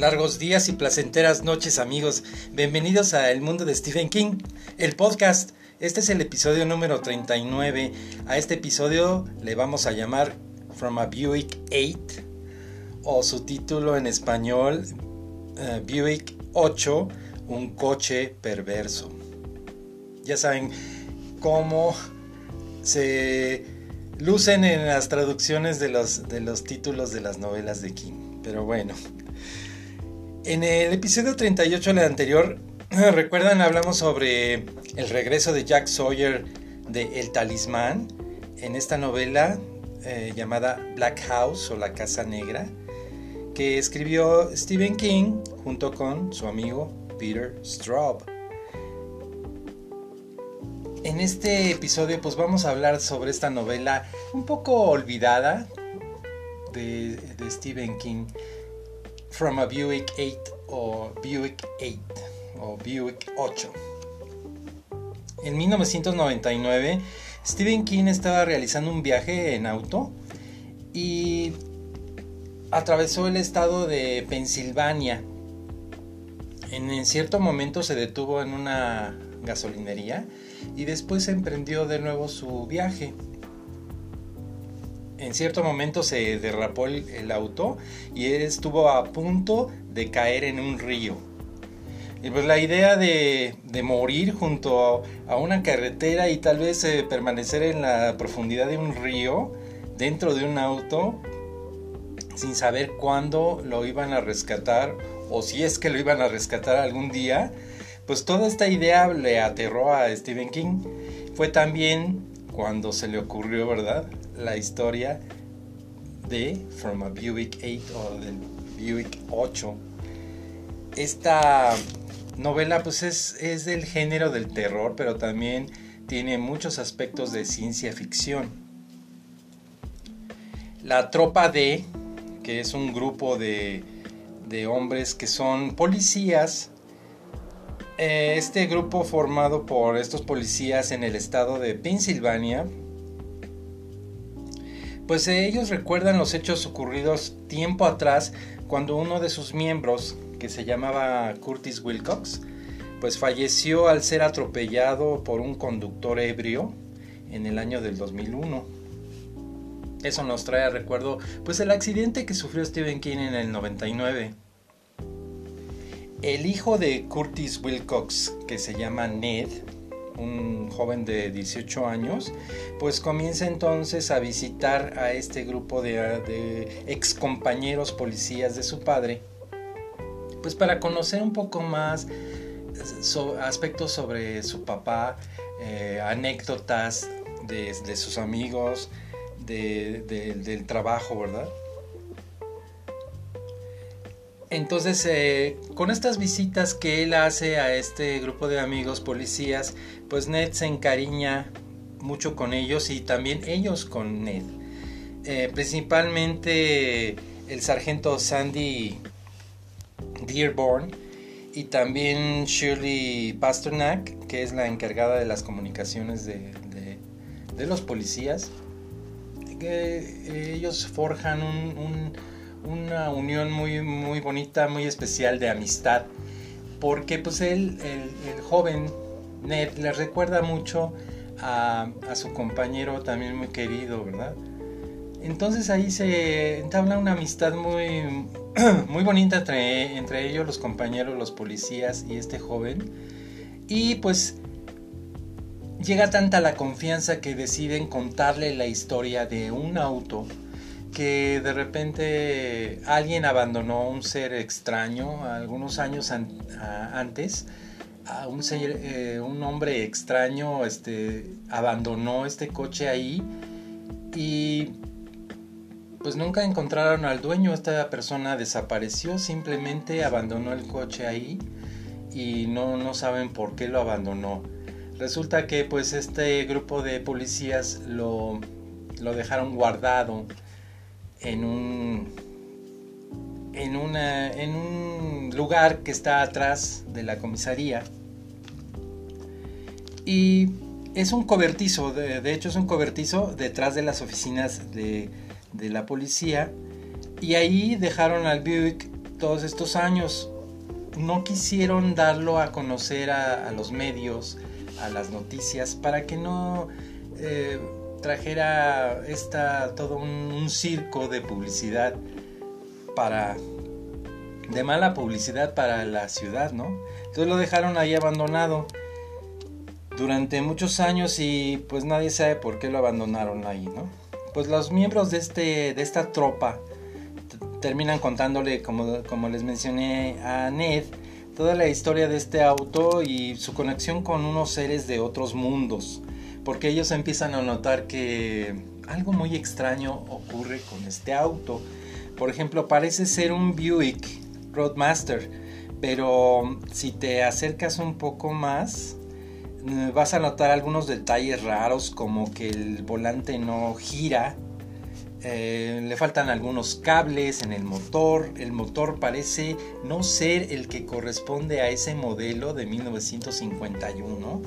Largos días y placenteras noches amigos. Bienvenidos a El Mundo de Stephen King, el podcast. Este es el episodio número 39. A este episodio le vamos a llamar From a Buick 8 o su título en español uh, Buick 8, un coche perverso. Ya saben cómo se lucen en las traducciones de los, de los títulos de las novelas de King. Pero bueno, en el episodio 38 del anterior, recuerdan, hablamos sobre el regreso de Jack Sawyer de El Talismán en esta novela eh, llamada Black House o La Casa Negra, que escribió Stephen King junto con su amigo Peter Straub. En este episodio pues vamos a hablar sobre esta novela un poco olvidada de, de Stephen King From a Buick 8 o Buick 8 o Buick 8. En 1999, Stephen King estaba realizando un viaje en auto y atravesó el estado de Pensilvania. En cierto momento se detuvo en una gasolinería y después emprendió de nuevo su viaje en cierto momento se derrapó el, auto y él estuvo a punto de caer en un río. Y pues la idea de, morir junto a, una carretera y tal vez eh, permanecer en la profundidad de un río dentro de un auto sin saber cuándo lo iban a rescatar o si es que lo iban a rescatar algún día, pues toda esta idea le aterró a Stephen King. Fue también cuando se le ocurrió, ¿verdad? La historia de From a Buick 8 o del Buick 8. Esta novela pues es, es del género del terror, pero también tiene muchos aspectos de ciencia ficción. La tropa D, que es un grupo de, de hombres que son policías, eh, este grupo formado por estos policías en el estado de Pensilvania, pues eh, ellos recuerdan los hechos ocurridos tiempo atrás cuando uno de sus miembros, que se llamaba Curtis Wilcox, pues falleció al ser atropellado por un conductor ebrio en el año del 2001. Eso nos trae a recuerdo pues el accidente que sufrió Stephen King en el 99. El hijo de Curtis Wilcox, que se llama Ned, un joven de 18 años, pues comienza entonces a visitar a este grupo de, ex compañeros policías de su padre, pues para conocer un poco más aspectos sobre su papá, eh, anécdotas de, sus amigos, del trabajo, ¿verdad? Entonces, eh, con estas visitas que él hace a este grupo de amigos policías, pues Ned se encariña mucho con ellos y también ellos con Ned. Eh, principalmente el sargento Sandy Dearborn y también Shirley Pasternak, que es la encargada de las comunicaciones de, los policías. Eh, ellos forjan un una unión muy, muy bonita, muy especial de amistad, porque pues él, el, joven Ned, le recuerda mucho a, su compañero también muy querido, ¿verdad? Entonces ahí se entabla una amistad muy, muy bonita entre, entre ellos, los compañeros, los policías y este joven. Y pues llega tanta la confianza que deciden contarle la historia de un auto que de repente alguien abandonó un ser extraño algunos años antes. A un, eh, un hombre extraño este, abandonó este coche ahí y pues nunca encontraron al dueño. Esta persona desapareció, simplemente abandonó el coche ahí y no, no saben por qué lo abandonó. Resulta que pues este grupo de policías lo, lo dejaron guardado en un, en, una, en un lugar que está atrás de la comisaría. Y es un cobertizo, de, hecho es un cobertizo detrás de las oficinas de, de, la policía. Y ahí dejaron al Buick todos estos años. No quisieron darlo a conocer a, los medios, a las noticias, para que no eh, trajera esta, todo un, circo de publicidad para de mala publicidad para la ciudad, ¿no? Entonces lo dejaron ahí abandonado durante muchos años y pues nadie sabe por qué lo abandonaron ahí, ¿no? Pues los miembros de, este, de esta tropa terminan contándole, como, como les mencioné a Ned, toda la historia de este auto y su conexión con unos seres de otros mundos porque ellos empiezan a notar que algo muy extraño ocurre con este auto. Por ejemplo, parece ser un Buick Roadmaster, pero si te acercas un poco más, eh, vas a notar algunos detalles raros como que el volante no gira, eh, le faltan algunos cables en el motor, el motor parece no ser el que corresponde a ese modelo de 1951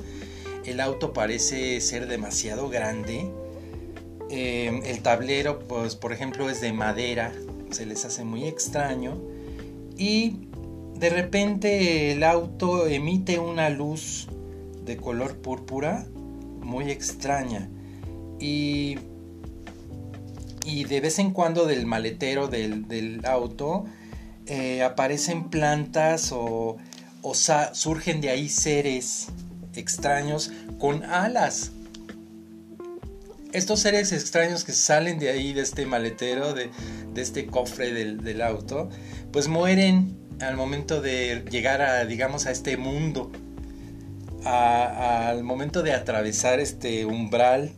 el auto parece ser demasiado grande. Eh, el tablero, pues por ejemplo, es de madera, se les hace muy extraño. Y de repente el auto emite una luz de color púrpura muy extraña. Y, y de vez en cuando del maletero del, auto eh, aparecen plantas o, o surgen de ahí seres extraños con alas. Estos seres extraños que salen de ahí, de este maletero, de, este cofre del, auto, pues mueren al momento de llegar a, digamos, a este mundo, al momento de atravesar este umbral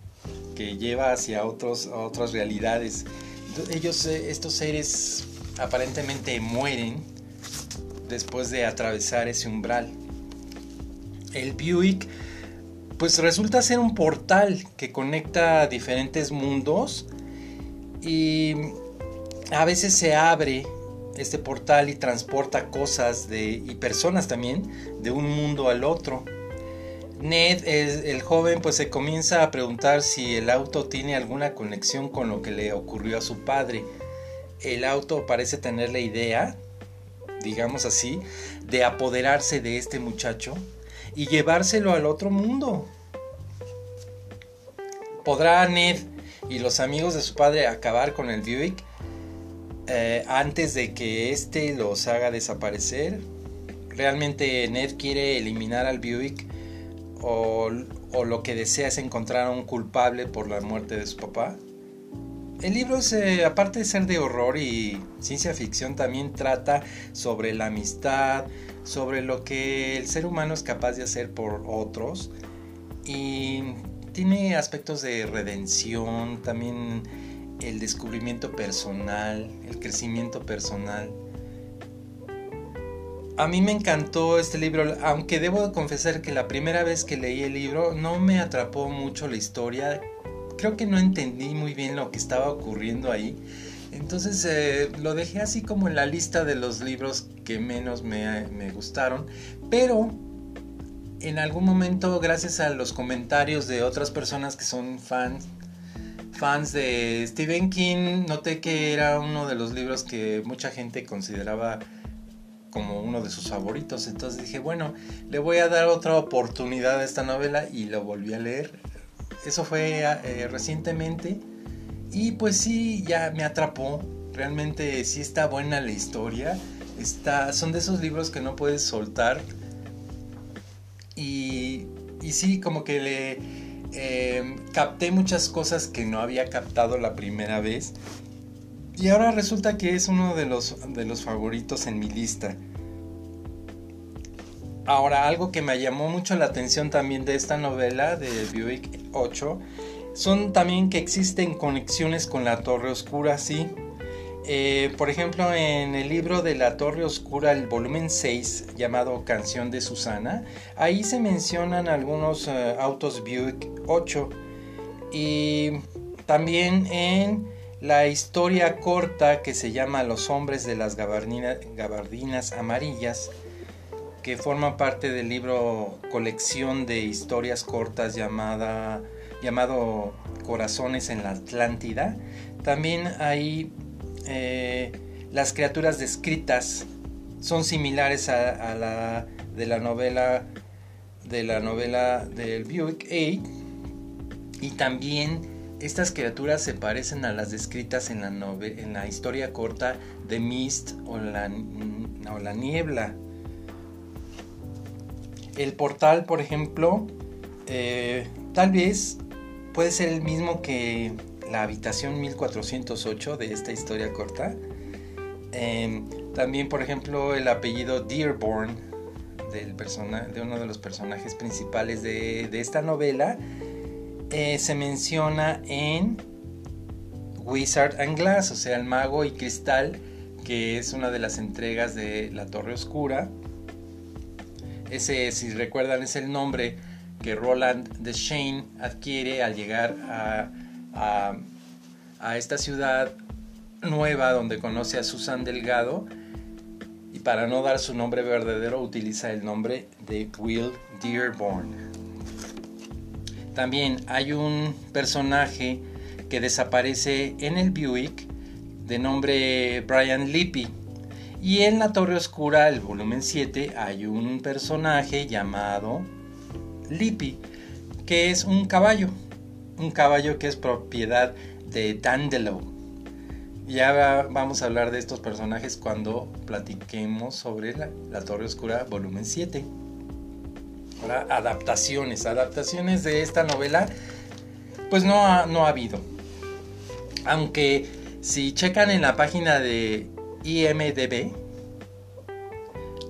que lleva hacia otros, otras realidades. Ellos, eh, estos seres aparentemente mueren después de atravesar ese umbral el Buick pues resulta ser un portal que conecta diferentes mundos y a veces se abre este portal y transporta cosas y personas también de un mundo al otro. Ned, el, joven, pues se comienza a preguntar si el auto tiene alguna conexión con lo que le ocurrió a su padre. El auto parece tener la idea, digamos así, de apoderarse de este muchacho y llevárselo al otro mundo. ¿Podrá Ned y los amigos de su padre acabar con el Buick eh, antes de que éste los haga desaparecer? ¿Realmente Ned quiere eliminar al Buick o, lo que desea es encontrar a un culpable por la muerte de su papá? El libro, eh, aparte de ser de horror y ciencia ficción, también trata sobre la amistad, sobre lo que el ser humano es capaz de hacer por otros y tiene aspectos de redención, también el descubrimiento personal, el crecimiento personal. A mí me encantó este libro, aunque debo confesar que la primera vez que leí el libro no me atrapó mucho la historia. Creo que no entendí muy bien lo que estaba ocurriendo ahí. Entonces eh, lo dejé así como en la lista de los libros que menos me, me gustaron. Pero en algún momento, gracias a los comentarios de otras personas que son fans, fans de Stephen King, noté que era uno de los libros que mucha gente consideraba como uno de sus favoritos. Entonces dije, bueno, le voy a dar otra oportunidad a esta novela y lo volví a leer. Eso fue eh, recientemente y pues sí, ya me atrapó. Realmente sí está buena la historia. Está, son de esos libros que no puedes soltar. Y, y sí, como que le eh, capté muchas cosas que no había captado la primera vez. Y ahora resulta que es uno de los, de los favoritos en mi lista. Ahora, algo que me llamó mucho la atención también de esta novela de Buick 8 son también que existen conexiones con la Torre Oscura, sí. Eh, por ejemplo, en el libro de la Torre Oscura, el volumen 6, llamado Canción de Susana, ahí se mencionan algunos eh, autos Buick 8. Y también en la historia corta que se llama Los hombres de las gabardinas amarillas, que forma parte del libro Colección de historias cortas llamada llamado Corazones en la Atlántida. También hay eh, las criaturas descritas son similares a, la de la novela de la novela del Buick 8 y también estas criaturas se parecen a las descritas en la, en la historia corta de Mist o la, o la niebla. El portal, por ejemplo, eh, tal vez puede ser el mismo que la habitación 1408 de esta historia corta. Em, también, por ejemplo, el apellido Dearborn del de uno de los personajes principales de, esta novela eh, se menciona en Wizard and Glass, o sea, el mago y cristal, que es una de las entregas de La Torre Oscura. Ese, si recuerdan, es el nombre que Roland de Shane adquiere al llegar a, a, esta ciudad nueva donde conoce a Susan Delgado y para no dar su nombre verdadero utiliza el nombre de Will Dearborn. También hay un personaje que desaparece en el Buick de nombre Brian Lippy. Y en la Torre Oscura, el volumen 7, hay un personaje llamado Lippy, que es un caballo. Un caballo que es propiedad de Dandelo. Ya vamos a hablar de estos personajes cuando platiquemos sobre la, Torre Oscura volumen 7. Ahora, adaptaciones. Adaptaciones de esta novela, pues no no ha habido. Aunque si checan en la página de IMDB,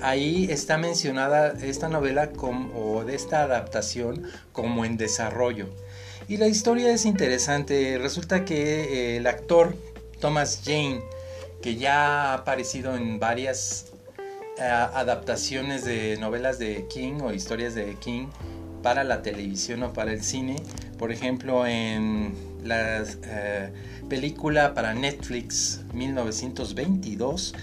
ahí está mencionada esta novela o de esta adaptación como en desarrollo. Y la historia es interesante. Resulta que eh, el actor Thomas Jane, que ya ha aparecido en varias eh, adaptaciones de novelas de King o historias de King para la televisión o para el cine, por ejemplo en la eh, película para Netflix 1922,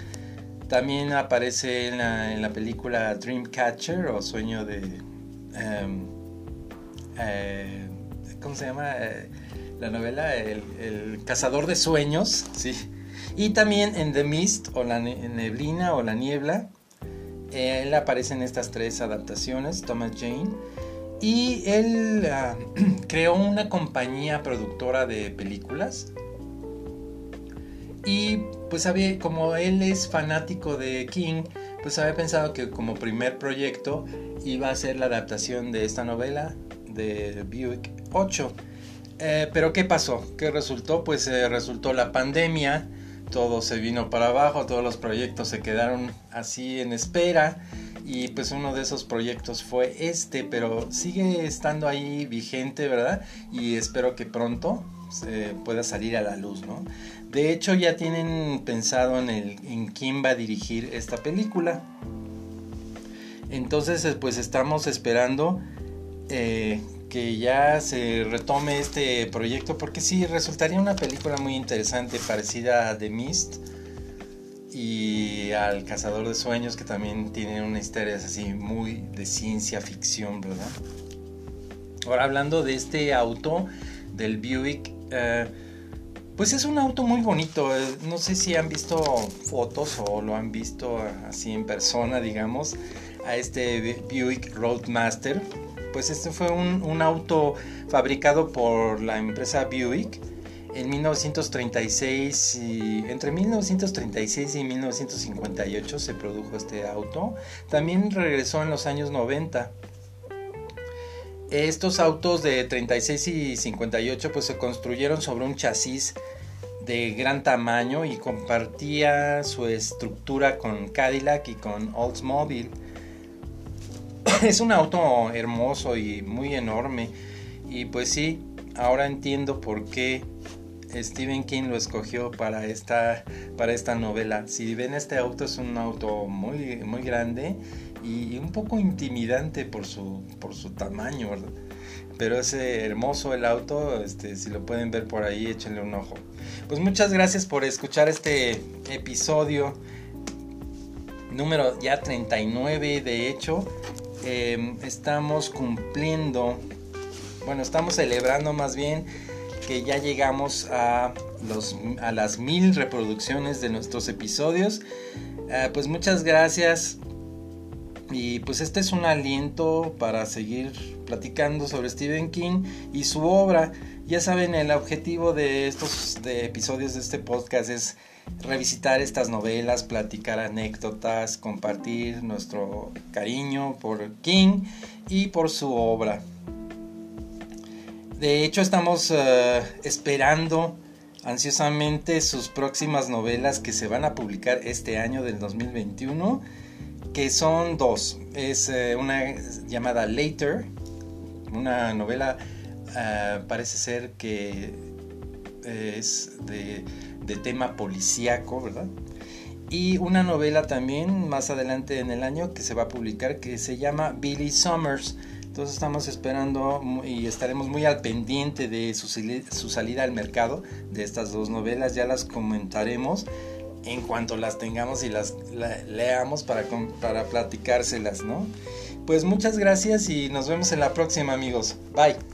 también aparece en la, película Dreamcatcher o Sueño de... Em, eh, ¿Cómo se llama? Eh, la novela el, Cazador de Sueños, ¿sí? Y también en The Mist o la neblina o la niebla. Él aparece en estas tres adaptaciones, Thomas Jane. Y él ah, creó una compañía productora de películas y pues había, como él es fanático de King, pues había pensado que como primer proyecto iba a ser la adaptación de esta novela de Buick 8. Eh, pero ¿qué pasó? ¿Qué resultó? Pues eh, resultó la pandemia, todo se vino para abajo, todos los proyectos se quedaron así en espera y pues uno de esos proyectos fue este, pero sigue estando ahí vigente, ¿verdad? Y espero que pronto se pueda salir a la luz, ¿no? De hecho, ya tienen pensado en, el, en quién va a dirigir esta película. Entonces, eh, pues estamos esperando eh, que ya se retome este proyecto, porque sí, resultaría una película muy interesante, parecida a The Mist y al Cazador de Sueños, que también tiene una historia así muy de ciencia ficción, ¿verdad? Ahora, hablando de este auto, del Buick, eh, pues es un auto muy bonito. Eh, no sé si han visto fotos o lo han visto así en persona, digamos, a este Buick Roadmaster. Pues este fue un, auto fabricado por la empresa Buick en 1936 y entre 1936 y 1958 se produjo este auto. También regresó en los años 90. Estos autos de 36 y 58 pues se construyeron sobre un chasis de gran tamaño y compartía su estructura con Cadillac y con Oldsmobile. Es un auto hermoso y muy enorme y pues sí, ahora entiendo por qué Stephen King lo escogió para esta, para esta novela. Si ven este auto es un auto muy, muy grande y un poco intimidante por su, por su tamaño, Pero es hermoso el auto, este, si lo pueden ver por ahí, échenle un ojo. Pues muchas gracias por escuchar este episodio número ya 39, de hecho. Em, estamos cumpliendo, bueno, estamos celebrando más bien que ya llegamos a los, a las mil reproducciones de nuestros episodios. Ah, pues muchas gracias. Y pues este es un aliento para seguir platicando sobre Stephen King y su obra. Ya saben, el objetivo de estos episodios de este podcast es revisitar estas novelas, platicar anécdotas, compartir nuestro cariño por King y por su obra. De hecho, estamos eh, esperando ansiosamente sus próximas novelas que se van a publicar este año del 2021, que son dos. Es eh, una llamada Later, una novela eh, parece ser que es de, de tema policíaco, ¿verdad? Y una novela también más adelante en el año que se va a publicar que se llama Billy Summers entonces estamos esperando y estaremos muy al pendiente de su, salida al mercado de estas dos novelas. Ya las comentaremos en cuanto las tengamos y las leamos para, para platicárselas, ¿no? Pues muchas gracias y nos vemos en la próxima amigos. Bye.